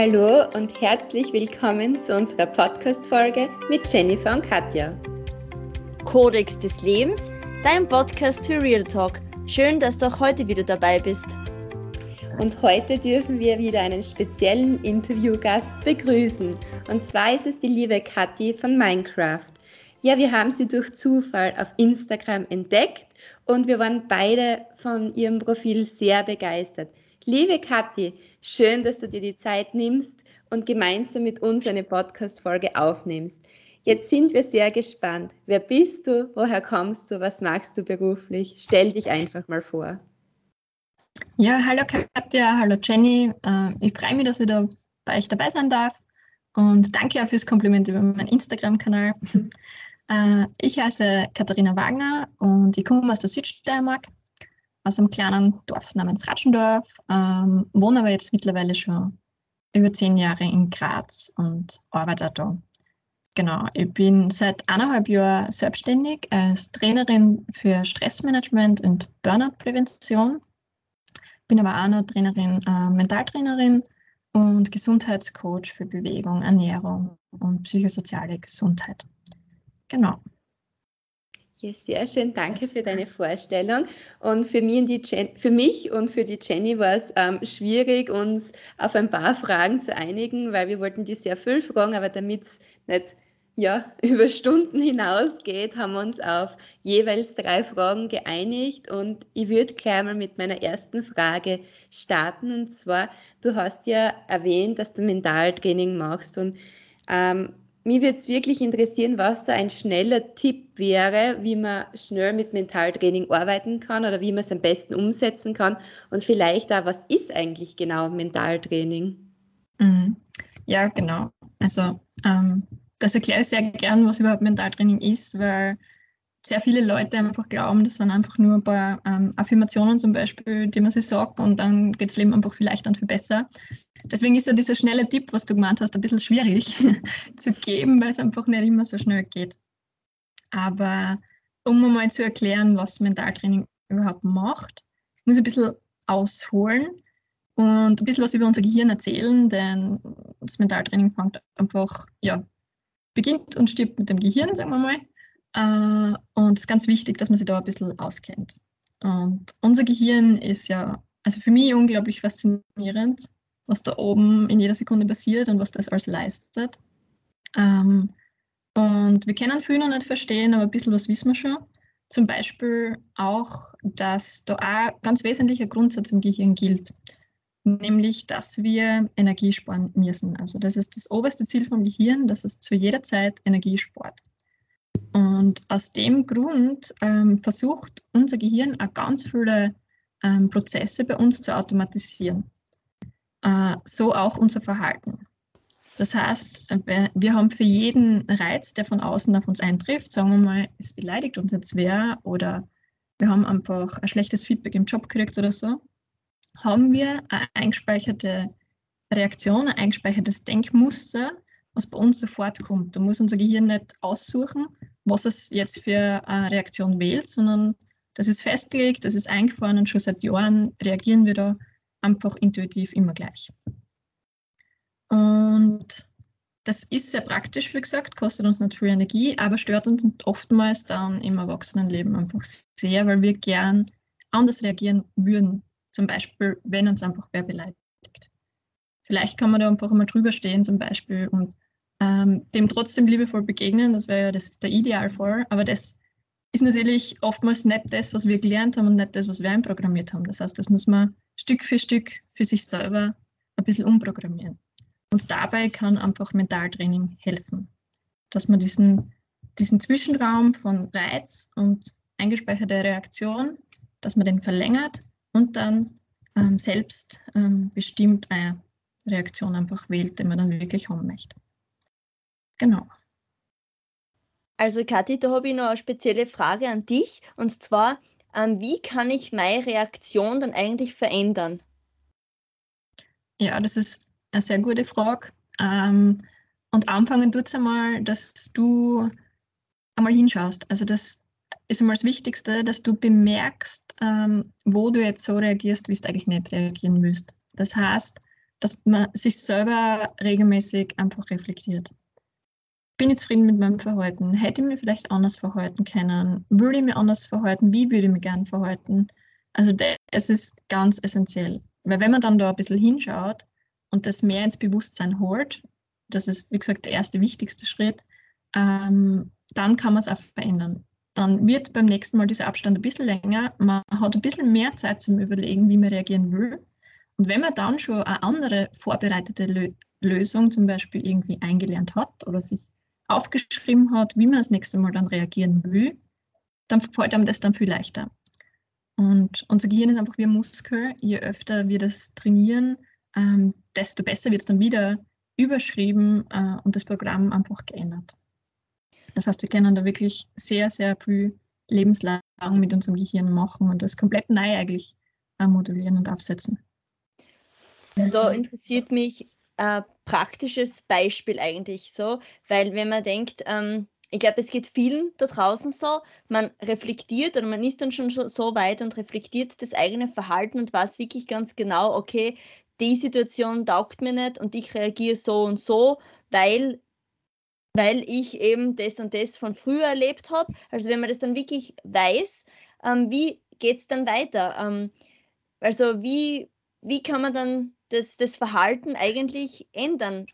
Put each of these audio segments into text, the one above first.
Hallo und herzlich willkommen zu unserer Podcast-Folge mit Jennifer und Katja. Kodex des Lebens, dein Podcast für Real Talk. Schön, dass du auch heute wieder dabei bist. Und heute dürfen wir wieder einen speziellen Interviewgast begrüßen. Und zwar ist es die liebe Kathi von Minecraft. Ja, wir haben sie durch Zufall auf Instagram entdeckt und wir waren beide von ihrem Profil sehr begeistert. Liebe Kathi, schön, dass du dir die Zeit nimmst und gemeinsam mit uns eine Podcast-Folge aufnimmst. Jetzt sind wir sehr gespannt. Wer bist du? Woher kommst du? Was machst du beruflich? Stell dich einfach mal vor. Ja, hallo Katja, hallo Jenny. Äh, ich freue mich, dass ich da bei euch dabei sein darf. Und danke auch fürs Kompliment über meinen Instagram-Kanal. Äh, ich heiße Katharina Wagner und ich komme aus der Südsteiermark aus einem kleinen Dorf namens Ratschendorf, ähm, wohne aber jetzt mittlerweile schon über zehn Jahre in Graz und arbeite da. Genau, ich bin seit eineinhalb Jahren selbstständig als Trainerin für Stressmanagement und Burnout-Prävention. Bin aber auch noch Trainerin, äh, Mentaltrainerin und Gesundheitscoach für Bewegung, Ernährung und psychosoziale Gesundheit. Genau. Ja, sehr schön. Danke für deine Vorstellung. Und für mich, Jen, für mich und für die Jenny war es ähm, schwierig, uns auf ein paar Fragen zu einigen, weil wir wollten die sehr viel fragen, aber damit es nicht ja, über Stunden hinausgeht, haben wir uns auf jeweils drei Fragen geeinigt. Und ich würde gleich mal mit meiner ersten Frage starten. Und zwar, du hast ja erwähnt, dass du Mentaltraining machst. Und ähm, mich würde es wirklich interessieren, was da ein schneller Tipp wäre, wie man schnell mit Mentaltraining arbeiten kann oder wie man es am besten umsetzen kann und vielleicht auch, was ist eigentlich genau Mentaltraining? Mhm. Ja, genau. Also ähm, das erkläre ich sehr gern, was überhaupt Mentaltraining ist, weil sehr viele Leute einfach glauben, das sind einfach nur ein paar ähm, Affirmationen zum Beispiel, die man sich sagt und dann geht das Leben einfach vielleicht dann viel besser. Deswegen ist ja dieser schnelle Tipp, was du gemeint hast, ein bisschen schwierig zu geben, weil es einfach nicht immer so schnell geht. Aber um mal zu erklären, was Mentaltraining überhaupt macht, muss ich ein bisschen ausholen und ein bisschen was über unser Gehirn erzählen, denn das Mentaltraining fängt einfach, ja, beginnt und stirbt mit dem Gehirn, sagen wir mal. Äh, und es ist ganz wichtig, dass man sich da ein bisschen auskennt. Und unser Gehirn ist ja, also für mich unglaublich faszinierend, was da oben in jeder Sekunde passiert und was das alles leistet. Ähm, und wir können viel noch nicht verstehen, aber ein bisschen was wissen wir schon. Zum Beispiel auch, dass da auch ganz wesentlicher Grundsatz im Gehirn gilt, nämlich, dass wir Energie sparen müssen. Also das ist das oberste Ziel vom Gehirn, dass es zu jeder Zeit Energie spart. Und aus dem Grund ähm, versucht unser Gehirn auch ganz viele ähm, Prozesse bei uns zu automatisieren so auch unser Verhalten. Das heißt, äh, wir haben für jeden Reiz, der von außen auf uns eintrifft, sagen wir mal, es beleidigt uns jetzt wer oder wir haben einfach ein schlechtes Feedback im Job gekriegt oder so, haben wir eine eingespeicherte Reaktion, ein eingespeichertes Denkmuster, was bei uns sofort kommt. Da muss unser Gehirn nicht aussuchen, was es jetzt für eine Reaktion wählt, sondern das ist festgelegt, das ist eingefahren und schon seit Jahren reagieren wir da einfach intuitiv immer gleich. Und das ist sehr praktisch, wie gesagt, kostet uns nicht viel Energie, aber stört uns oftmals dann im Erwachsenenleben einfach sehr, weil wir gern anders reagieren würden. Zum Beispiel, wenn uns einfach wer beleidigt. Vielleicht kann man da einfach mal drüber stehen, zum Beispiel, und ähm, dem trotzdem liebevoll begegnen. Das wäre ja das, der Idealfall, aber das ist natürlich oftmals nicht das, was wir gelernt haben und nicht das, was wir einprogrammiert haben. Das heißt, das muss man Stück für Stück für sich selber ein bisschen umprogrammieren. Und dabei kann einfach Mentaltraining helfen, dass man diesen, diesen Zwischenraum von Reiz und eingespeicherte Reaktion, dass man den verlängert und dann ähm, selbst ähm, bestimmt eine Reaktion einfach wählt, die man dann wirklich haben möchte. Genau. Also Kathi, da habe ich noch eine spezielle Frage an dich. Und zwar, wie kann ich meine Reaktion dann eigentlich verändern? Ja, das ist eine sehr gute Frage. Ähm, und anfangen tut es einmal, dass du einmal hinschaust. Also das ist einmal das Wichtigste, dass du bemerkst, ähm, wo du jetzt so reagierst, wie du eigentlich nicht reagieren willst. Das heißt, dass man sich selber regelmäßig einfach reflektiert. Bin ich zufrieden mit meinem Verhalten? Hätte ich mich vielleicht anders verhalten können? Würde ich mich anders verhalten? Wie würde ich mich gern verhalten? Also es ist ganz essentiell. Weil wenn man dann da ein bisschen hinschaut und das mehr ins Bewusstsein holt, das ist, wie gesagt, der erste wichtigste Schritt, ähm, dann kann man es auch verändern. Dann wird beim nächsten Mal dieser Abstand ein bisschen länger, man hat ein bisschen mehr Zeit zum Überlegen, wie man reagieren will. Und wenn man dann schon eine andere vorbereitete Lö Lösung zum Beispiel irgendwie eingelernt hat oder sich aufgeschrieben hat, wie man das nächste Mal dann reagieren will, dann fällt einem das dann viel leichter. Und unser Gehirn ist einfach wie ein Muskel. Je öfter wir das trainieren, ähm, desto besser wird es dann wieder überschrieben äh, und das Programm einfach geändert. Das heißt, wir können da wirklich sehr, sehr viel lebenslang mit unserem Gehirn machen und das komplett neu eigentlich äh, modulieren und aufsetzen. Da interessiert mich ein praktisches Beispiel eigentlich so, weil wenn man denkt, ähm, ich glaube, es geht vielen da draußen so, man reflektiert oder man ist dann schon so weit und reflektiert das eigene Verhalten und weiß wirklich ganz genau, okay, die Situation taugt mir nicht und ich reagiere so und so, weil weil ich eben das und das von früher erlebt habe. Also wenn man das dann wirklich weiß, ähm, wie geht es dann weiter? Ähm, also wie, wie kann man dann das, das Verhalten eigentlich ändern,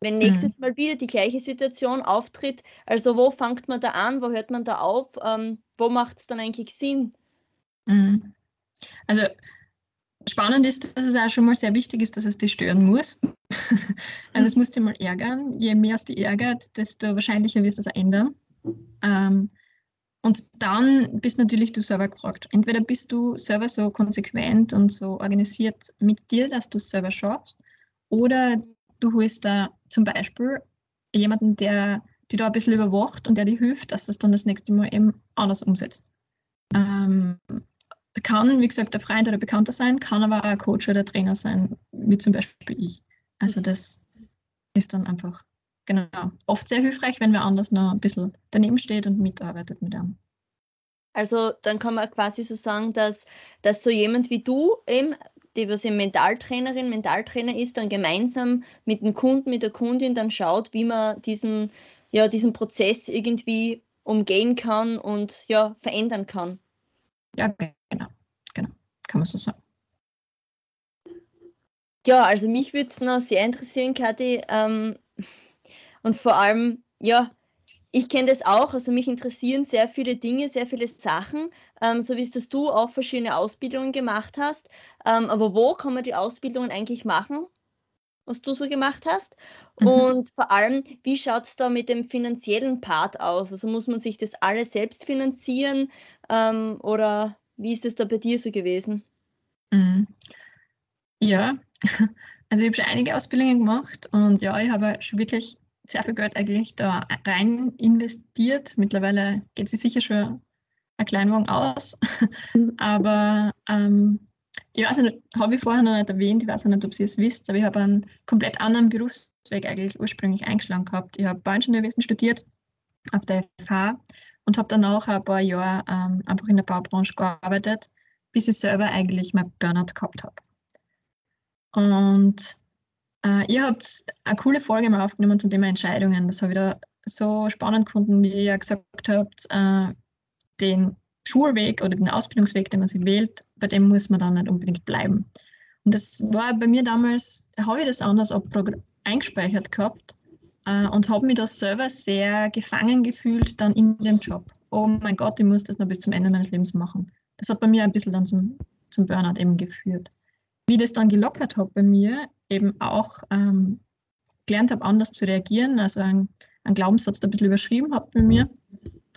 wenn nächstes mhm. Mal wieder die gleiche Situation auftritt? Also wo fängt man da an, wo hört man da auf, ähm, wo macht es dann eigentlich Sinn? Mhm. Also Spannend ist, dass es auch schon mal sehr wichtig ist, dass es dich stören muss. also es muss dich mal ärgern. Je mehr es dich ärgert, desto wahrscheinlicher wirst du es ändern. Ähm, und dann bist natürlich du selber gefragt. Entweder bist du selber so konsequent und so organisiert mit dir, dass du es selber schaffst, oder du holst da zum Beispiel jemanden, der die da ein bisschen überwacht und der dir hilft, dass das dann das nächste Mal eben anders umsetzt. Ähm, kann, wie gesagt, der Freund oder Bekannter sein, kann aber auch ein Coach oder Trainer sein, wie zum Beispiel ich. Also das ist dann einfach, genau, oft sehr hilfreich, wenn wer anders noch ein bisschen daneben steht und mitarbeitet mit einem. Also dann kann man quasi so sagen, dass, dass so jemand wie du eben, die was eben Mentaltrainerin, Mentaltrainer ist, dann gemeinsam mit dem Kunden, mit der Kundin dann schaut, wie man diesen, ja, diesen Prozess irgendwie umgehen kann und ja, verändern kann. Ja, genau, genau, kann man so sagen. Ja, also mich würde es noch sehr interessieren, Kathi, ähm, und vor allem, ja, ich kenne das auch, also mich interessieren sehr viele Dinge, sehr viele Sachen, ähm, so wie es dass du auch verschiedene Ausbildungen gemacht hast. Ähm, aber wo kann man die Ausbildungen eigentlich machen, was du so gemacht hast? Mhm. Und vor allem, wie schaut es da mit dem finanziellen Part aus? Also muss man sich das alles selbst finanzieren ähm, oder wie ist es da bei dir so gewesen? Mhm. Ja, also ich habe schon einige Ausbildungen gemacht und ja, ich habe schon wirklich sehr viel Geld eigentlich da rein investiert. Mittlerweile geht sie sicher schon ein Kleinwagen aus. Mhm. aber ähm, ich weiß nicht, habe ich vorher noch nicht erwähnt, ich weiß nicht, ob Sie es wisst, aber ich habe einen komplett anderen Berufsweg eigentlich ursprünglich eingeschlagen gehabt. Ich habe Bauingenieurwesen studiert auf der FH und habe dann auch ein paar Jahre ähm, einfach in der Baubranche gearbeitet, bis ich selber eigentlich mein Burnout gehabt habe. Und äh, ihr habt eine coole Folge mal aufgenommen zum Thema Entscheidungen. Das habe ich da so spannend gefunden, wie ihr gesagt habt, äh, den Schulweg oder den Ausbildungsweg, den man sich wählt, bei dem muss man dann nicht unbedingt bleiben. Und das war bei mir damals, habe ich das anders eingespeichert gehabt, äh, und habe mich da selber sehr gefangen gefühlt dann in dem Job. Oh mein Gott, ich muss das noch bis zum Ende meines Lebens machen. Das hat bei mir ein bisschen dann zum, zum Burnout eben geführt. Wie das dann gelockert hat bei mir, eben auch ähm, gelernt habe, anders zu reagieren, also ein, ein Glaubenssatz da ein bisschen überschrieben habe bei mir,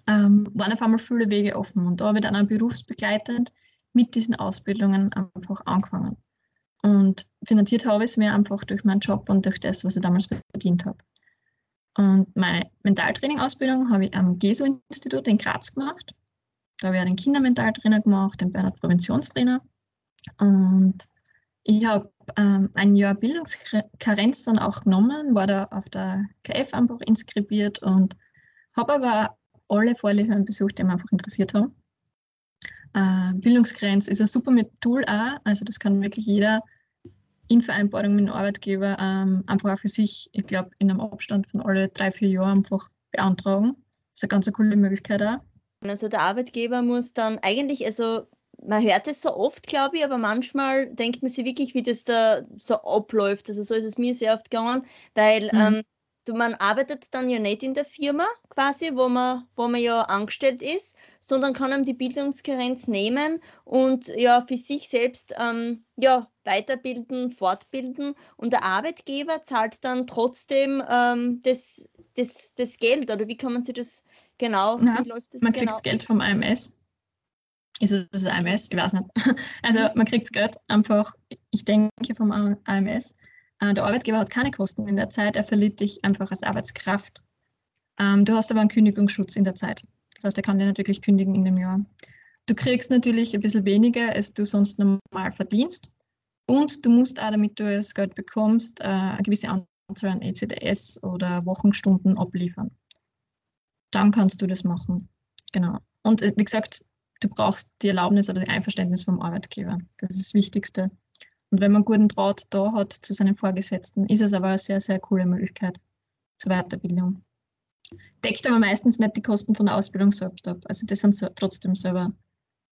ähm, waren auf einmal viele Wege offen. Und da habe ich dann auch berufsbegleitend mit diesen Ausbildungen einfach angefangen. Und finanziert habe ich es mir einfach durch meinen Job und durch das, was ich damals verdient habe. Und meine Mentaltraining-Ausbildung habe ich am GESO-Institut in Graz gemacht. Da habe ich den Kindermentaltrainer gemacht, den Bernhard Präventionstrainer. Und ich habe ähm, ein Jahr Bildungskarenz dann auch genommen, war da auf der KF einfach inskribiert und habe aber alle Vorlesungen besucht, die mich einfach interessiert haben. Äh, Bildungsgrenz ist ein super Tool auch, also das kann wirklich jeder in Vereinbarung mit dem Arbeitgeber ähm, einfach auch für sich, ich glaube, in einem Abstand von alle drei, vier Jahren einfach beantragen. Das ist eine ganz coole Möglichkeit auch. Also der Arbeitgeber muss dann eigentlich, also man hört es so oft, glaube ich, aber manchmal denkt man sich wirklich, wie das da so abläuft. Also so ist es mir sehr oft gegangen, weil mhm. ähm, du, man arbeitet dann ja nicht in der Firma quasi, wo man, wo man ja angestellt ist, sondern kann einem die Bildungskarenz nehmen und ja für sich selbst ähm, ja, weiterbilden, fortbilden und der Arbeitgeber zahlt dann trotzdem ähm, das, das, das Geld oder wie kann man sich das genau, Na, wie läuft das Man genau? kriegt das Geld vom AMS. Ist es das AMS? Ich weiß nicht. Also man kriegt das Geld einfach, ich denke vom AMS. Äh, der Arbeitgeber hat keine Kosten in der Zeit, er verliert dich einfach als Arbeitskraft. Ähm, du hast aber einen Kündigungsschutz in der Zeit. Das heißt, er kann dir natürlich kündigen in dem Jahr. Du kriegst natürlich ein bisschen weniger, als du sonst normal verdienst. Und du musst auch, damit du das Geld bekommst, äh, eine gewisse Anzahl an ECDS oder Wochenstunden abliefern. Dann kannst du das machen. Genau. Und äh, wie gesagt, du brauchst die Erlaubnis oder die Einverständnis vom Arbeitgeber. Das ist das Wichtigste. Und wenn man guten Draht da hat zu seinen Vorgesetzten, ist es aber eine sehr, sehr coole Möglichkeit zur Weiterbildung. Deckt aber meistens nicht die Kosten von der Ausbildung selbst ab. Also das sind so, trotzdem selber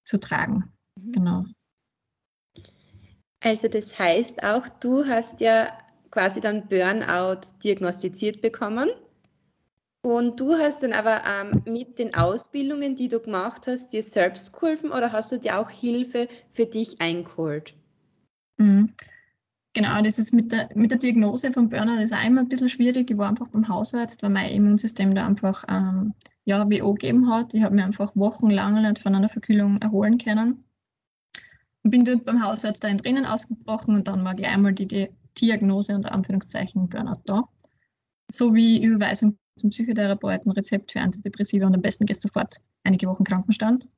zu tragen. Mhm. Genau. Also das heißt auch, du hast ja quasi dann Burnout diagnostiziert bekommen. Und du hast dann aber ähm, mit den Ausbildungen, die du gemacht hast, dir selbst geholfen oder hast du dir auch Hilfe für dich eingeholt? Mhm. Genau, das ist mit der, mit der Diagnose von Burnout ist auch immer ein bisschen schwierig. Ich war einfach beim Hausarzt, weil mein Immunsystem da einfach ähm, ja, WO gegeben hat. Ich habe mir einfach wochenlang nicht von einer Verkühlung erholen können. Und bin dort beim Hausarzt da in Tränen ausgebrochen und dann war gleich einmal die, die Diagnose unter Anführungszeichen Burnout da. Sowie Überweisung zum Psychotherapeuten, Rezept für Antidepressiva und am besten gehst du sofort einige Wochen Krankenstand.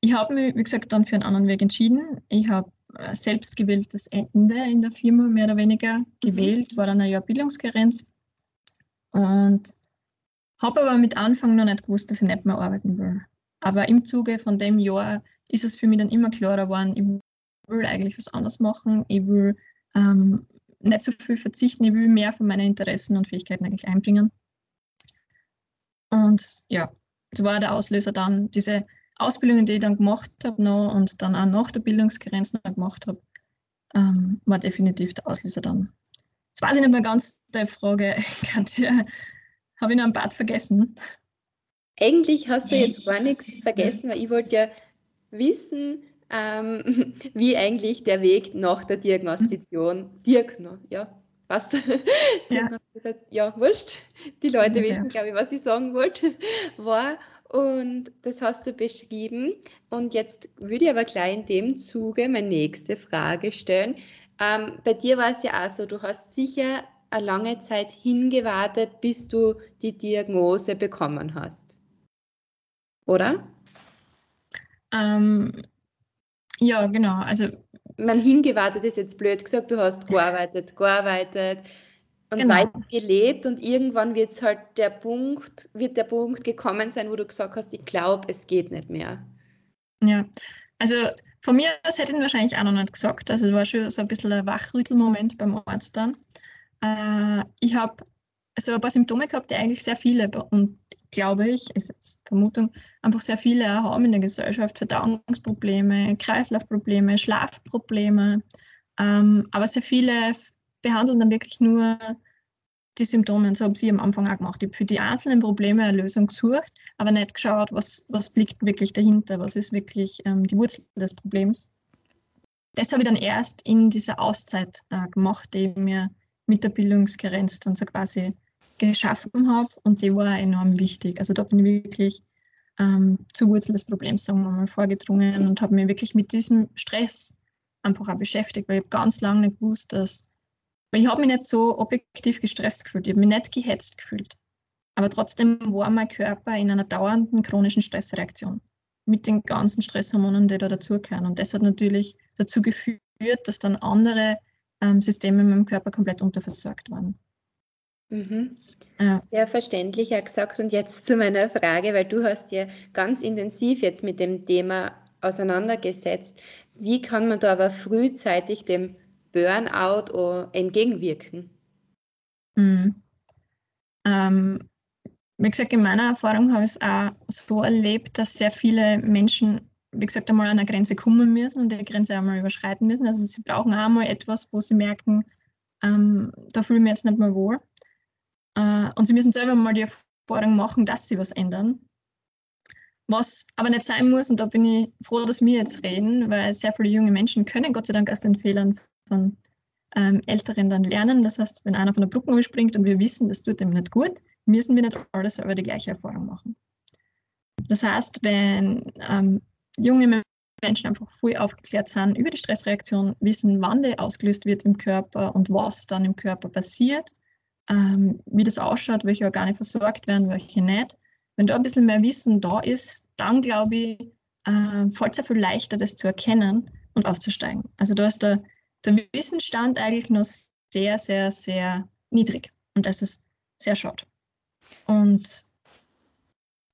Ich habe mich, wie gesagt, dann für einen anderen Weg entschieden. Ich habe äh, selbst gewähltes Ende in der Firma mehr oder weniger gewählt, war dann ein Jahr Bildungskarenz und habe aber mit Anfang noch nicht gewusst, dass ich nicht mehr arbeiten will. Aber im Zuge von dem Jahr ist es für mich dann immer klarer geworden, ich will eigentlich was anderes machen, ich will ähm, nicht so viel verzichten, ich will mehr von meinen Interessen und Fähigkeiten eigentlich einbringen. Und ja, das war der Auslöser dann, diese Ausbildungen, die ich dann gemacht habe noch und dann auch nach der Bildungsgrenze noch gemacht habe, ähm, war definitiv der Auslöser dann. Jetzt weiß ich nicht mehr ganz die Frage, Katja, habe ich noch ein Bad vergessen? Eigentlich hast du jetzt gar nichts vergessen, weil ich wollte ja wissen, ähm, wie eigentlich der Weg nach der Diagnostization, Diagno, ja, passt. Ja. ja, wurscht. Die Leute ja. wissen, glaube ich, was ich sagen wollte, war. Und das hast du beschrieben. Und jetzt würde ich aber gleich in dem Zuge meine nächste Frage stellen. Ähm, bei dir war es ja auch so, du hast sicher eine lange Zeit hingewartet, bis du die Diagnose bekommen hast. Oder? Ähm, ja, genau. Also man hingewartet ist jetzt blöd gesagt, du hast gearbeitet, gearbeitet und genau. weiter gelebt und irgendwann wird halt der Punkt, wird der Punkt gekommen sein, wo du gesagt hast, ich glaube, es geht nicht mehr. Ja, also von mir aus hätte ich wahrscheinlich auch noch nicht gesagt. Also es war schon so ein bisschen ein Wachrüttelmoment beim Arzt dann. Äh, ich habe so ein paar Symptome gehabt, die eigentlich sehr viele und glaube ich, ist jetzt Vermutung, einfach sehr viele haben in der Gesellschaft. Verdauungsprobleme, Kreislaufprobleme, Schlafprobleme. Ähm, aber sehr viele behandeln dann wirklich nur die Symptome. Und so haben sie am Anfang auch gemacht. Ich habe für die einzelnen Probleme eine Lösung gesucht, aber nicht geschaut, was, was liegt wirklich dahinter, was ist wirklich ähm, die Wurzel des Problems. Das habe ich dann erst in dieser Auszeit äh, gemacht, die ich mir mit der Bildungskarenz dann so quasi geschaffen habe und die war enorm wichtig. Also da bin ich wirklich ähm, zur Wurzel des Problems, sagen wir mal, vorgedrungen und habe mich wirklich mit diesem Stress einfach auch beschäftigt, weil ich ganz lange nicht gewusst, dass, ich habe mich nicht so objektiv gestresst gefühlt, ich habe mich nicht gehetzt gefühlt. Aber trotzdem war mein Körper in einer dauernden chronischen Stressreaktion mit den ganzen Stresshormonen, die da dazugehören. Und das hat natürlich dazu geführt, dass dann andere ähm, Systeme in meinem Körper komplett unterversorgt waren. Mhm. Sehr verständlich, Herr gesagt. Und jetzt zu meiner Frage, weil du hast ja ganz intensiv jetzt mit dem Thema auseinandergesetzt. Wie kann man da aber frühzeitig dem Burnout entgegenwirken? Mhm. Ähm, wie gesagt, in meiner Erfahrung habe ich es auch so erlebt, dass sehr viele Menschen, wie gesagt, einmal an eine Grenze kommen müssen und die Grenze einmal überschreiten müssen. Also sie brauchen auch mal etwas, wo sie merken, ähm, da fühle ich mich jetzt nicht mehr wohl. Äh, und sie müssen selber mal die Erfahrung machen, dass sie was ändern. Was aber nicht sein muss, und da bin ich froh, dass wir jetzt reden, weil sehr viele junge Menschen können Gott sei Dank aus den Fehlern von ähm, Älteren dann lernen. Das heißt, wenn einer von der Brücke überspringt und wir wissen, das tut ihm nicht gut, müssen wir nicht alle selber die gleiche Erfahrung machen. Das heißt, wenn ähm, junge Menschen einfach voll aufgeklärt sind über die Stressreaktion, wissen, wann die ausgelöst wird im Körper und was dann im Körper passiert, ähm, wie das ausschaut, welche Organe versorgt werden, welche nicht. Wenn da ein bisschen mehr Wissen da ist, dann glaube ich, äh, fällt es ja viel leichter, das zu erkennen und auszusteigen. Also da ist der, der Wissensstand eigentlich noch sehr, sehr, sehr niedrig. Und das ist sehr schade. Und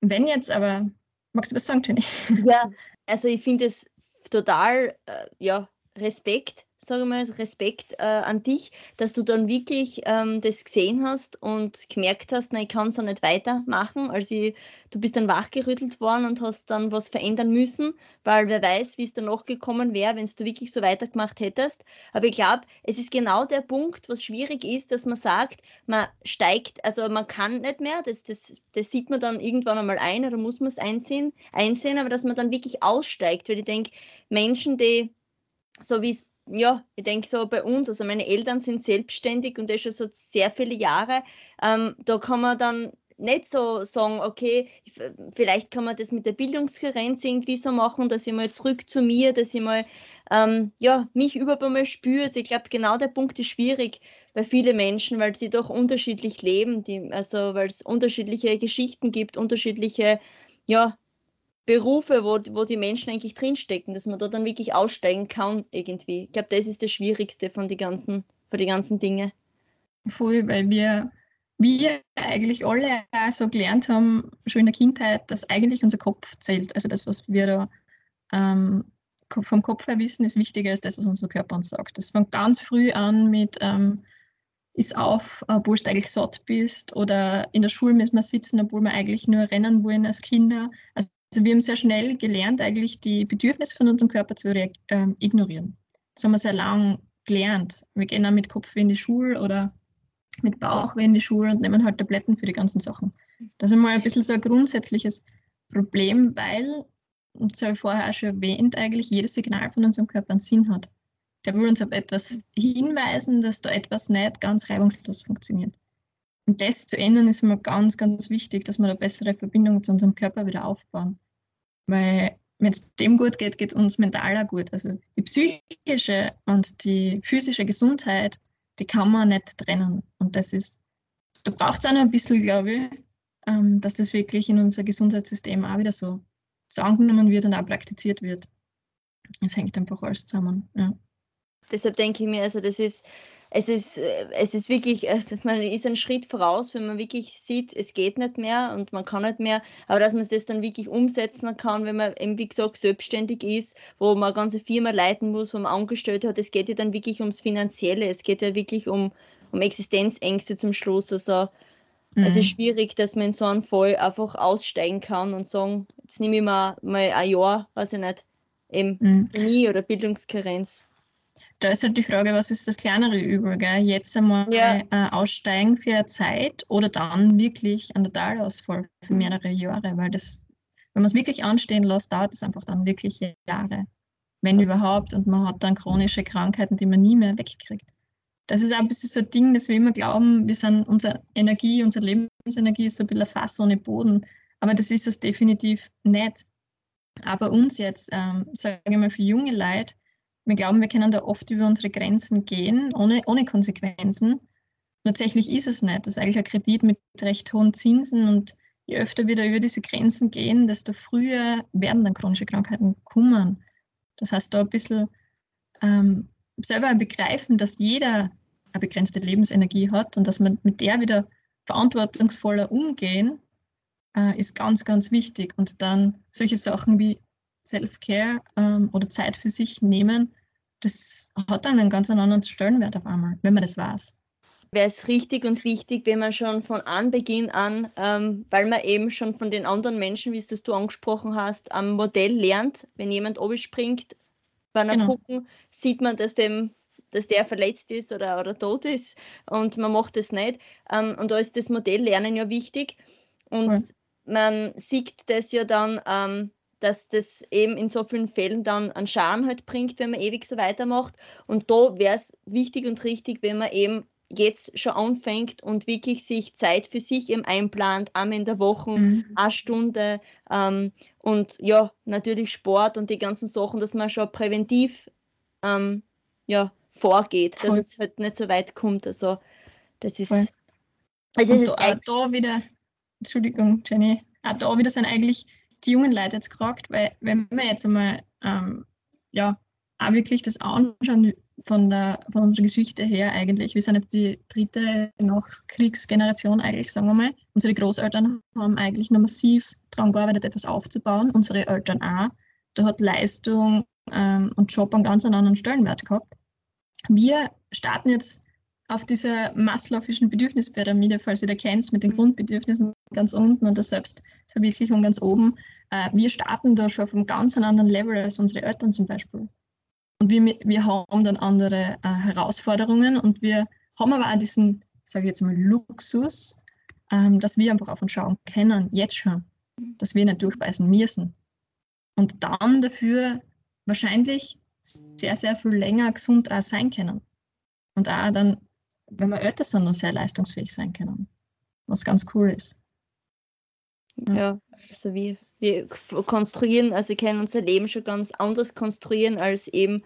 wenn jetzt aber, magst du was sagen, Jenny? Ja, also ich finde es total, äh, ja, Respekt sage ich mal, Respekt äh, an dich, dass du dann wirklich ähm, das gesehen hast und gemerkt hast, na, ich kann so nicht weitermachen. Also du bist dann wachgerüttelt worden und hast dann was verändern müssen, weil wer weiß, wie es danach gekommen wäre, wenn du wirklich so weitergemacht hättest. Aber ich glaube, es ist genau der Punkt, was schwierig ist, dass man sagt, man steigt, also man kann nicht mehr, das, das, das sieht man dann irgendwann einmal ein oder muss man es einsehen, einsehen, aber dass man dann wirklich aussteigt, weil ich denke, Menschen, die so wie es ja, ich denke so bei uns, also meine Eltern sind selbstständig und das schon so sehr viele Jahre. Ähm, da kann man dann nicht so sagen, okay, vielleicht kann man das mit der Bildungskarenz irgendwie so machen, dass ich mal zurück zu mir, dass ich mal ähm, ja, mich überhaupt mal spüre. Also ich glaube, genau der Punkt ist schwierig bei vielen Menschen, weil sie doch unterschiedlich leben, die, also weil es unterschiedliche Geschichten gibt, unterschiedliche ja, Berufe, wo, wo die Menschen eigentlich drinstecken, dass man da dann wirklich aussteigen kann irgendwie. Ich glaube, das ist das Schwierigste von den ganzen, von den ganzen Dingen. Voll, weil wir, wir eigentlich alle so gelernt haben, schon in der Kindheit, dass eigentlich unser Kopf zählt. Also das, was wir da ähm, vom Kopf her wissen, ist wichtiger als das, was unser Körper uns sagt. Das fängt ganz früh an mit ähm, ist auf, obwohl du eigentlich satt bist oder in der Schule müssen wir sitzen, obwohl wir eigentlich nur rennen wollen als Kinder. Also also wir haben sehr schnell gelernt, eigentlich die Bedürfnisse von unserem Körper zu äh, ignorieren. Das haben wir sehr lang gelernt. Wir gehen auch mit Kopf in die Schule oder mit Bauch in die Schule und nehmen halt Tabletten für die ganzen Sachen. Das ist einmal ein bisschen so ein grundsätzliches Problem, weil, und das habe ich vorher schon erwähnt, eigentlich jedes Signal von unserem Körper einen Sinn hat. Der will uns auf etwas hinweisen, dass da etwas nicht ganz reibungslos funktioniert. Und das zu ändern, ist immer ganz, ganz wichtig, dass wir eine bessere Verbindung zu unserem Körper wieder aufbauen. Weil wenn es dem gut geht, geht uns mental auch gut. Also die psychische und die physische Gesundheit, die kann man nicht trennen. Und das ist, da braucht es auch noch ein bisschen, glaube ich, ähm, dass das wirklich in unser Gesundheitssystem auch wieder so, so angenommen wird und auch praktiziert wird. Es hängt einfach alles zusammen. Ja. Deshalb denke ich mir, also das ist es ist, äh, es ist wirklich, äh, man ist ein Schritt voraus, wenn man wirklich sieht, es geht nicht mehr und man kann nicht mehr, aber dass man das dann wirklich umsetzen kann, wenn man eben, wie gesagt, selbstständig ist, wo man eine ganze Firma leiten muss, wo man angestellt hat, es geht ja dann wirklich ums Finanzielle, es geht ja wirklich um, um Existenzängste zum Schluss. Also mhm. es ist mhm. schwierig, dass man in so einem Fall einfach aussteigen kann und sagen, jetzt nehme ich mal, mal ein Jahr, weiß ich nicht, eben mhm. nie oder Bildungskarenz da ist halt die Frage, was ist das kleinere Übel? Gell? Jetzt einmal ja. äh, aussteigen für eine Zeit oder dann wirklich einen Totalausfall für mehrere Jahre, weil das, wenn man es wirklich anstehen lässt, dauert es einfach dann wirklich Jahre, wenn überhaupt, und man hat dann chronische Krankheiten, die man nie mehr wegkriegt. Das ist auch ein bisschen so ein Ding, dass wir immer glauben, wir sind unsere Energie, unsere Lebensenergie ist so ein bisschen ein Fass ohne Boden, aber das ist es definitiv nicht. Aber uns jetzt, ähm, sage ich mal, für junge Leute, wir glauben, wir können da oft über unsere Grenzen gehen, ohne, ohne Konsequenzen. Tatsächlich ist es nicht. Das ist eigentlich ein Kredit mit recht hohen Zinsen und je öfter wir da über diese Grenzen gehen, desto früher werden dann chronische Krankheiten kommen. Das heißt, da ein bisschen ähm, selber begreifen, dass jeder eine begrenzte Lebensenergie hat und dass man mit der wieder verantwortungsvoller umgehen, äh, ist ganz, ganz wichtig. Und dann solche Sachen wie Self-Care ähm, oder Zeit für sich nehmen, das hat dann einen ganz anderen Stellenwert auf einmal, wenn man das weiß. Wäre es richtig und wichtig, wenn man schon von Anbeginn an, ähm, weil man eben schon von den anderen Menschen, wie es das du angesprochen hast, am Modell lernt, wenn jemand oben springt, bei einer genau. Puppen, sieht man, dass dem dass der verletzt ist oder, oder tot ist und man macht das nicht. Ähm, und da ist das Modelllernen ja wichtig. Und ja. man sieht das ja dann, ähm, dass das eben in so vielen Fällen dann einen Schaden halt bringt, wenn man ewig so weitermacht. Und da wäre es wichtig und richtig, wenn man eben jetzt schon anfängt und wirklich sich Zeit für sich eben einplant, einmal in der Woche, mhm. eine Stunde ähm, und ja, natürlich Sport und die ganzen Sachen, dass man schon präventiv ähm, ja, vorgeht, Voll. dass es halt nicht so weit kommt. Also das ist. Also und da, da wieder, Entschuldigung, Jenny, auch da wieder sind eigentlich die jungen Leute jetzt gefragt, weil wenn wir jetzt einmal ähm, ja, auch wirklich das anschauen von, der, von unserer Geschichte her eigentlich, wir sind jetzt die dritte Nachkriegsgeneration eigentlich, sagen wir mal. Unsere Großeltern haben eigentlich noch massiv daran gearbeitet, etwas aufzubauen, unsere Eltern auch. Da hat Leistung ähm, und Job einen ganz anderen Stellenwert gehabt. Wir starten jetzt auf dieser Maslow'schen Bedürfnispyramide, falls ihr da kennt, mit den Grundbedürfnissen ganz unten und der Selbstverwirklichung ganz oben. Äh, wir starten da schon auf einem ganz anderen Level als unsere Eltern zum Beispiel. Und wir, wir haben dann andere äh, Herausforderungen und wir haben aber auch diesen, sage ich jetzt mal, Luxus, ähm, dass wir einfach auf uns schauen können, jetzt schon, dass wir nicht durchbeißen müssen. Und dann dafür wahrscheinlich sehr, sehr viel länger gesund auch sein können. Und auch dann, wenn wir älter sind, dann sehr leistungsfähig sein können. Was ganz cool ist. Ja, also wir, wir konstruieren, also wir können unser Leben schon ganz anders konstruieren als eben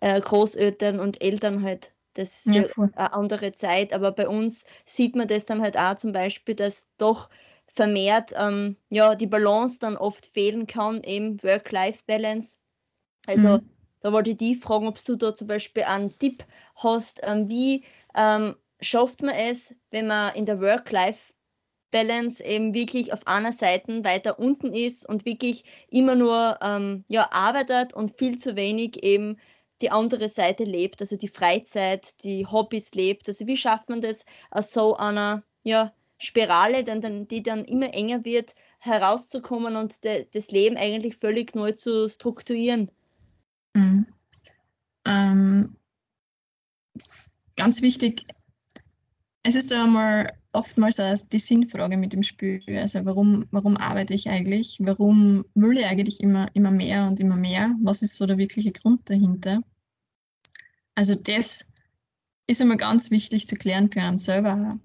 äh, Großeltern und Eltern halt. Das ist ja, cool. eine andere Zeit, aber bei uns sieht man das dann halt auch zum Beispiel, dass doch vermehrt ähm, ja, die Balance dann oft fehlen kann, eben Work-Life-Balance. Also mhm. Da wollte ich die fragen, ob du da zum Beispiel einen Tipp hast, ähm, wie ähm, schafft man es, wenn man in der Work-Life-Balance eben wirklich auf einer Seite weiter unten ist und wirklich immer nur ähm, ja, arbeitet und viel zu wenig eben die andere Seite lebt, also die Freizeit, die Hobbys lebt. Also wie schafft man das aus so einer ja, Spirale, die dann immer enger wird, herauszukommen und de, das Leben eigentlich völlig neu zu strukturieren? Mhm. Ähm, ganz wichtig, es ist da mal oftmals die Sinnfrage mit dem Spiel. Also warum, warum arbeite ich eigentlich? Warum will ich eigentlich immer, immer mehr und immer mehr? Was ist so der wirkliche Grund dahinter? Also das ist immer ganz wichtig zu klären für einen selber.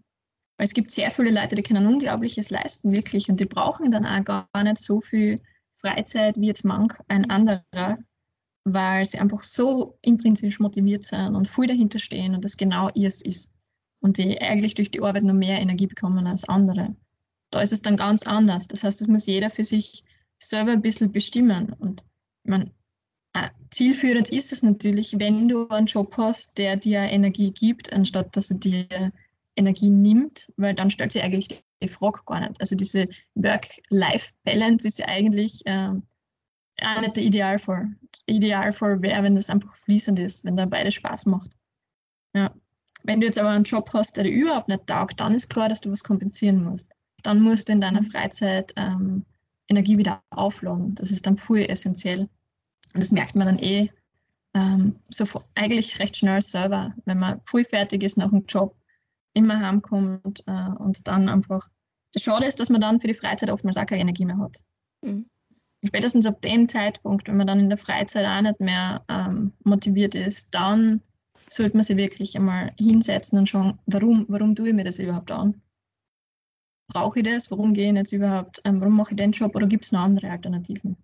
Weil es gibt sehr viele Leute, die können Unglaubliches leisten, wirklich. Und die brauchen dann auch gar nicht so viel Freizeit wie jetzt manch ein anderer, weil sie einfach so intrinsisch motiviert sind und voll dahinter stehen und das genau ihrs ist. Und die eigentlich durch die Arbeit noch mehr Energie bekommen als andere. Da ist es dann ganz anders. Das heißt, das muss jeder für sich selber ein bisschen bestimmen. Und man, äh, zielführend ist es natürlich, wenn du einen Job hast, der dir Energie gibt, anstatt dass er dir Energie nimmt, weil dann stellt sich eigentlich die Frage gar nicht. Also diese Work-Life-Balance ist ja eigentlich äh, auch nicht der Idealfall. Idealfall wäre, wenn das einfach fließend ist, wenn da beides Spaß macht. Ja. Wenn du jetzt aber einen Job hast, der dir überhaupt nicht taugt, dann ist klar, dass du was kompensieren musst. Dann musst du in deiner mhm. Freizeit ähm, Energie wieder aufladen. Das ist dann voll essentiell. Und das merkt man dann eh ähm, so eigentlich recht schnell selber, wenn man voll fertig ist nach dem Job, immer heimkommt äh, und dann einfach. Das Schade ist, dass man dann für die Freizeit oftmals auch keine Energie mehr hat. Mhm spätestens ab dem Zeitpunkt, wenn man dann in der Freizeit auch nicht mehr ähm, motiviert ist, dann sollte man sich wirklich einmal hinsetzen und schauen, warum, warum tue ich mir das überhaupt an? Brauche ich das? Warum gehe ich jetzt überhaupt? Ähm, warum mache ich den Job oder gibt es noch andere Alternativen?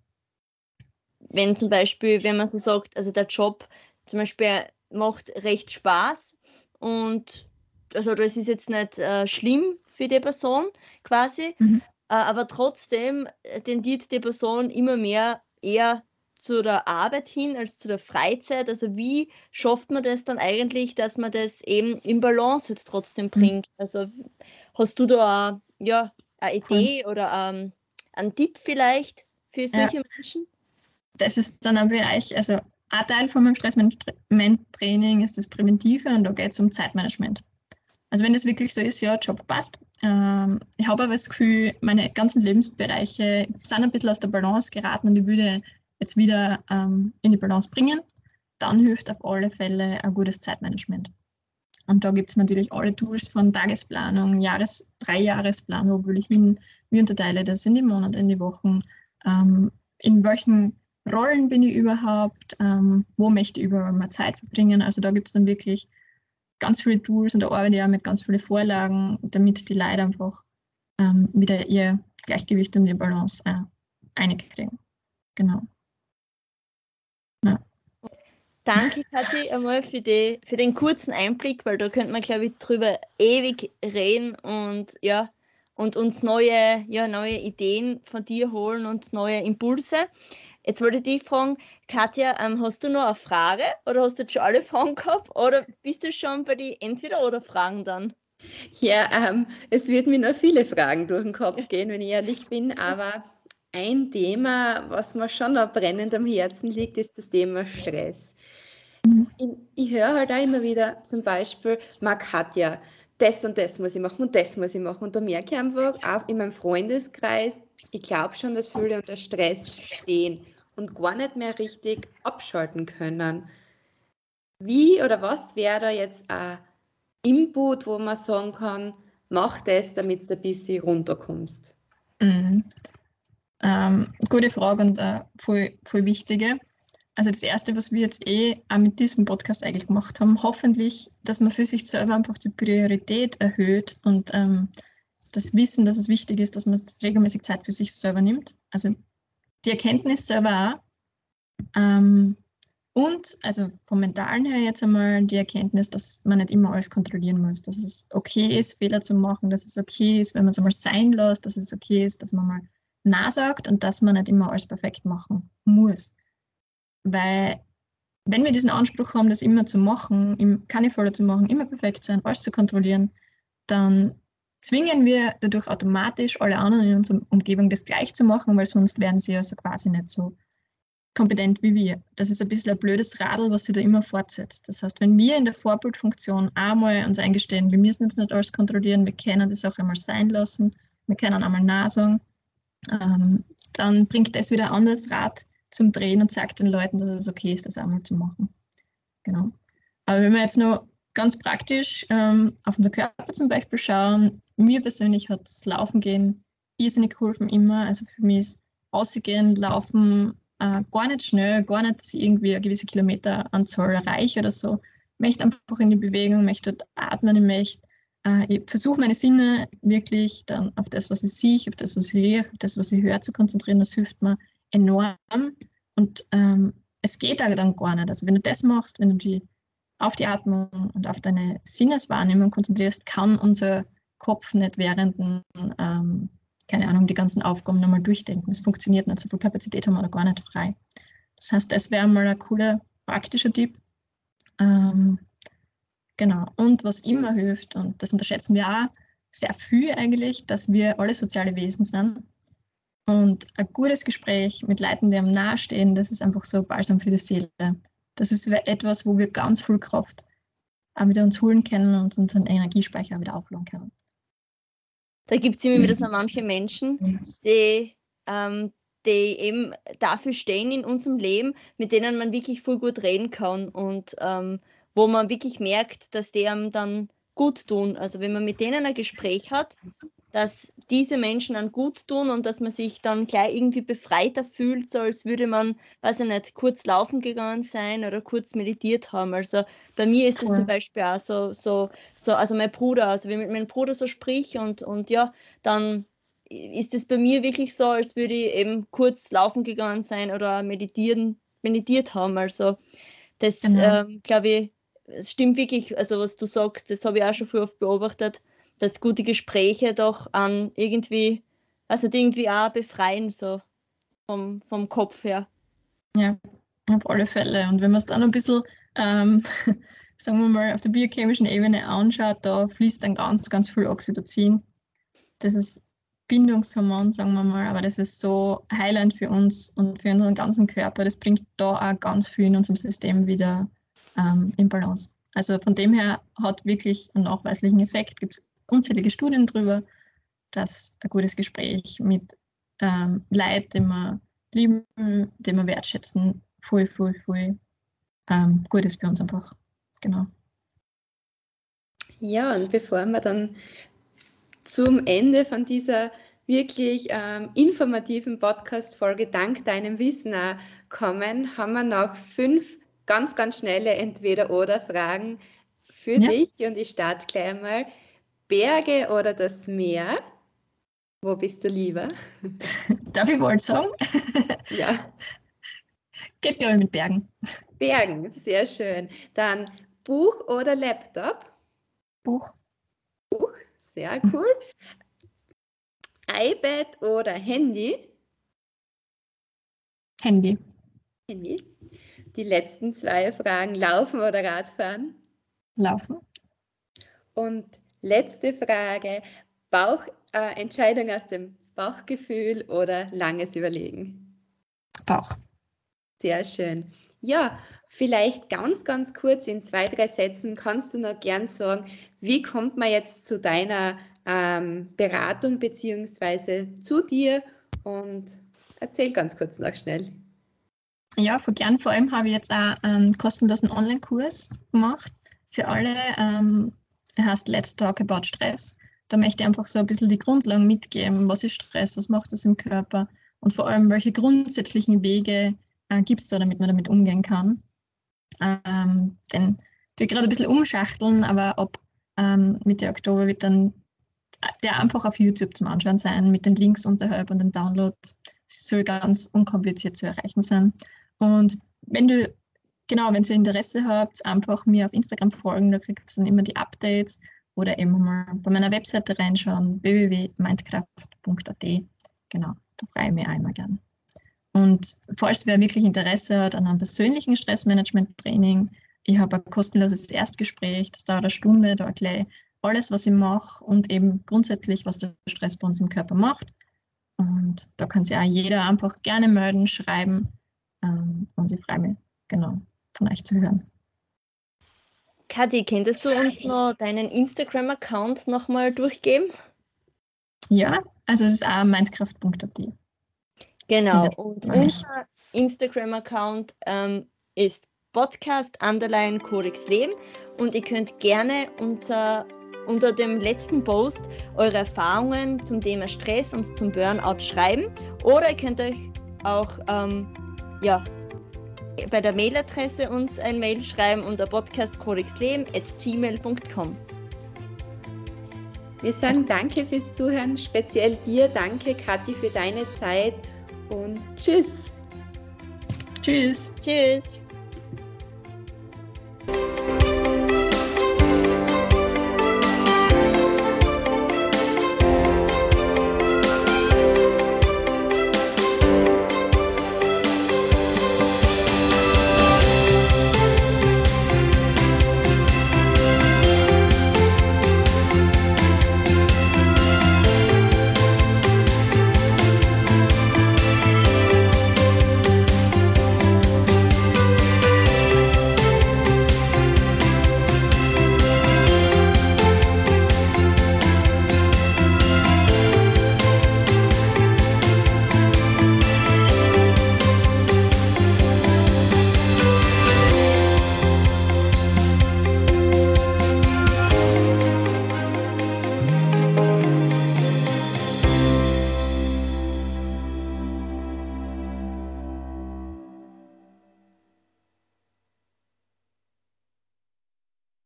Wenn zum Beispiel, wenn man so sagt, also der Job zum Beispiel macht recht Spaß und also das ist jetzt nicht äh, schlimm für die Person quasi, mhm. Äh, aber trotzdem tendiert die Person immer mehr eher zu der Arbeit hin als zu der Freizeit. Also wie schafft man das dann eigentlich, dass man das eben im Balance halt trotzdem mhm. bringt? Also hast du da ja, eine Idee oder ähm, einen Tipp vielleicht für solche ja. Menschen? Das ist dann ein Bereich, also ein Teil von meinem Stressmanagement-Training ist das Präventive und da geht es um Zeitmanagement. Also wenn das wirklich so ist, ja, Job passt. Ähm, ich habe aber das Gefühl, meine ganzen Lebensbereiche sind ein bisschen aus der Balance geraten und ich würde jetzt wieder ähm, in die Balance bringen. Dann hilft auf alle Fälle ein gutes Zeitmanagement. Und da gibt es natürlich alle Tools von Tagesplanung, Jahres-, Dreijahresplan, wo will ich hin, wie unterteile das in die Monate, in die Wochen, ähm, in welchen Rollen bin ich überhaupt, ähm, wo möchte ich überall mal Zeit verbringen. Also da gibt es dann wirklich ganz viele Tools und da arbeite ich auch mit ganz vielen Vorlagen, damit die Leute einfach ähm, wieder ihr Gleichgewicht und die Balance äh, einkriegen. Genau. Danke, Kathi, einmal für, die, für den kurzen Einblick, weil da könnte man, glaube ich, drüber ewig reden und ja, und uns neue, ja, neue Ideen von dir holen und neue Impulse. Jetzt wollte ich dich fragen, Katja, ähm, hast du noch eine Frage oder hast du jetzt schon alle Fragen gehabt oder bist du schon bei den Entweder-oder-Fragen dann? Ja, ähm, es wird mir noch viele Fragen durch den Kopf gehen, wenn ich ehrlich bin, aber ein Thema, was mir schon noch brennend am Herzen liegt, ist das Thema Stress. Mhm. Ich, höre halt auch immer wieder zum Beispiel, mag Katja, das und das muss ich machen und das muss ich machen. Und da merke ich einfach, auch in meinem Freundeskreis, ich glaube schon, dass viele unter Stress stehen und gar nicht mehr richtig abschalten können. Wie oder was wäre da jetzt ein Input, wo man sagen kann, mach das, damit du ein bisschen runterkommst? Mhm. Ähm, gute Frage und äh, voll, voll wichtige. Also das Erste, was wir jetzt eh auch mit diesem Podcast eigentlich gemacht haben, hoffentlich, dass man für sich selber einfach die Priorität erhöht und ähm, das Wissen, dass es wichtig ist, dass man regelmäßig Zeit für sich selber nimmt. Also die Erkenntnis selber auch. Ähm, und also vom Mentalen her jetzt einmal die Erkenntnis, dass man nicht immer alles kontrollieren muss, dass es okay ist, Fehler zu machen, dass es okay ist, wenn man es einmal sein lässt, dass es okay ist, dass man mal nachsagt und dass man nicht immer alles perfekt machen muss. Weil wenn wir diesen Anspruch haben, das immer zu machen, keine Fehler zu machen, immer perfekt sein, alles zu kontrollieren, dann zwingen wir dadurch automatisch alle anderen in unserer Umgebung das gleich zu machen, weil sonst werden sie ja so quasi nicht so kompetent wie wir. Das ist ein bisschen ein blödes Radl, was sie da immer fortsetzt. Das heißt, wenn wir in der Vorbildfunktion einmal uns eingestehen, wir müssen jetzt nicht alles kontrollieren, wir können das auch einmal sein lassen, wir können einmal nachsagen, ähm, dann bringt das wieder ein anderes Rad zum Drehen und sagt den Leuten, dass es okay ist, das einmal zu machen. Genau. Aber wenn wir jetzt noch ganz praktisch ähm, auf unser Körper zum Beispiel schauen, mir persönlich hat das Laufen gehen irrsinnig geholfen immer. Also für mich ist Ausgehen, Laufen äh, gar nicht schnell, gar nicht, irgendwie eine gewisse Kilometeranzahl erreiche oder so. Ich möchte einfach in die Bewegung, möchte atmen, ich möchte äh, ich versuche meine Sinne wirklich dann auf das, was ich sehe, auf das, was ich rieche, auf das, was ich höre, zu konzentrieren. Das hilft mir enorm. Und ähm, es geht dann gar nicht. Also wenn du das machst, wenn du die auf die Atmung und auf deine Sinneswahrnehmung konzentrierst, kann unser Kopf nicht während, ähm, keine Ahnung, die ganzen Aufgaben nochmal durchdenken. Es funktioniert nicht, so viel Kapazität haben wir da gar nicht frei. Das heißt, das wäre mal ein cooler, praktischer Tipp. Ähm, genau. Und was immer hilft, und das unterschätzen wir auch sehr viel eigentlich, dass wir alle soziale Wesen sind. Und ein gutes Gespräch mit Leuten, die am nahestehen, das ist einfach so balsam für die Seele. Das ist etwas, wo wir ganz viel Kraft auch wieder uns holen können und unseren Energiespeicher wieder aufladen können. Da gibt es immer wieder so manche Menschen, die, ähm, die eben dafür stehen in unserem Leben, mit denen man wirklich voll gut reden kann und ähm, wo man wirklich merkt, dass die einem dann gut tun. Also wenn man mit denen ein Gespräch hat, dass diese Menschen dann gut tun und dass man sich dann gleich irgendwie befreiter fühlt, so als würde man, weiß ich nicht, kurz laufen gegangen sein oder kurz meditiert haben. Also bei mir ist es zum Beispiel auch so, so, so, also mein Bruder, also wenn ich mit meinem Bruder so sprich und, und ja, dann ist es bei mir wirklich so, als würde ich eben kurz laufen gegangen sein oder meditieren, meditiert haben. Also das, genau. ähm, glaube ich, es stimmt wirklich, also was du sagst, das habe ich auch schon viel oft beobachtet, dass gute Gespräche doch an irgendwie, also irgendwie auch befreien, so vom, vom Kopf her. Ja, auf alle Fälle. Und wenn man es dann ein bisschen, ähm, sagen wir mal, auf der biochemischen Ebene anschaut, da fließt dann ganz, ganz viel Oxytocin. Das ist Bindungshormon, sagen wir mal, aber das ist so heilend für uns und für unseren ganzen Körper. Das bringt da auch ganz viel in unserem System wieder ähm, in Balance. Also von dem her hat wirklich einen nachweislichen Effekt. Gibt es unzählige Studien darüber, dass ein gutes Gespräch mit ähm, Leid, den wir lieben, den wir wertschätzen, voll, voll, voll ähm, gut ist für uns einfach. Genau. Ja, und bevor wir dann zum Ende von dieser wirklich ähm, informativen Podcast-Folge dank deinem Wissen kommen, haben wir noch fünf ganz, ganz schnelle Entweder-Oder-Fragen für ja. dich und ich starte gleich mal. Berge oder das Meer? Wo bist du lieber? Darf ich wohl sagen? ja. Geht glaube ich mit Bergen. Bergen, sehr schön. Dann Buch oder Laptop? Buch. Buch, sehr cool. iPad oder Handy? Handy. Handy. Die letzten zwei Fragen, Laufen oder Radfahren? Laufen. Und letzte Frage, Bauchentscheidung äh, aus dem Bauchgefühl oder langes Überlegen? Bauch. Sehr schön. Ja, vielleicht ganz, ganz kurz in zwei, drei Sätzen kannst du noch gern sagen, wie kommt man jetzt zu deiner ähm, Beratung beziehungsweise zu dir und erzähl ganz kurz noch schnell. Ja, vor gern. Vor allem habe ich jetzt auch einen kostenlosen Online-Kurs gemacht für alle. Ähm, heißt Let's Talk About Stress. Da möchte ich einfach so ein bisschen die Grundlagen mitgeben. Was ist Stress? Was macht das im Körper? Und vor allem, welche grundsätzlichen Wege äh, gibt es da, damit man damit umgehen kann? Ähm, denn will gerade ein bisschen umschachteln, aber ab ähm, Mitte Oktober wird dann der einfach auf YouTube zum Anschauen sein mit den Links unterhalb und dem Download. Es soll ganz unkompliziert zu erreichen sein. Und wenn du, genau, wenn ihr Interesse habt, einfach mir auf Instagram folgen, da kriegt ihr dann immer die Updates oder eben mal bei meiner Webseite reinschauen, www.mindkraft.at. Genau, da freue ich mich einmal gern. Und falls wer wirklich Interesse hat an einem persönlichen Stressmanagement-Training, ich habe ein kostenloses Erstgespräch, das dauert eine Stunde, da erkläre ich alles, was ich mache und eben grundsätzlich, was der Stress bei uns im Körper macht. Und da kann sich auch jeder einfach gerne melden, schreiben. Ähm, und ich freue mich, genau, von euch zu hören. Kathi, könntest du uns noch deinen Instagram-Account nochmal durchgeben? Ja, also es ist auch mindcraft.at. Genau, und unser Instagram-Account ähm, ist Podcast Underline Codex Leben und ihr könnt gerne unser, unter dem letzten Post eure Erfahrungen zum Thema Stress und zum Burnout schreiben oder ihr könnt euch auch ähm, ja, bei der Mailadresse uns ein Mail schreiben unter podcastcodexleben.gmail.com. Wir sagen danke fürs Zuhören, speziell dir danke, Kathi, für deine Zeit und tschüss. Tschüss. Tschüss.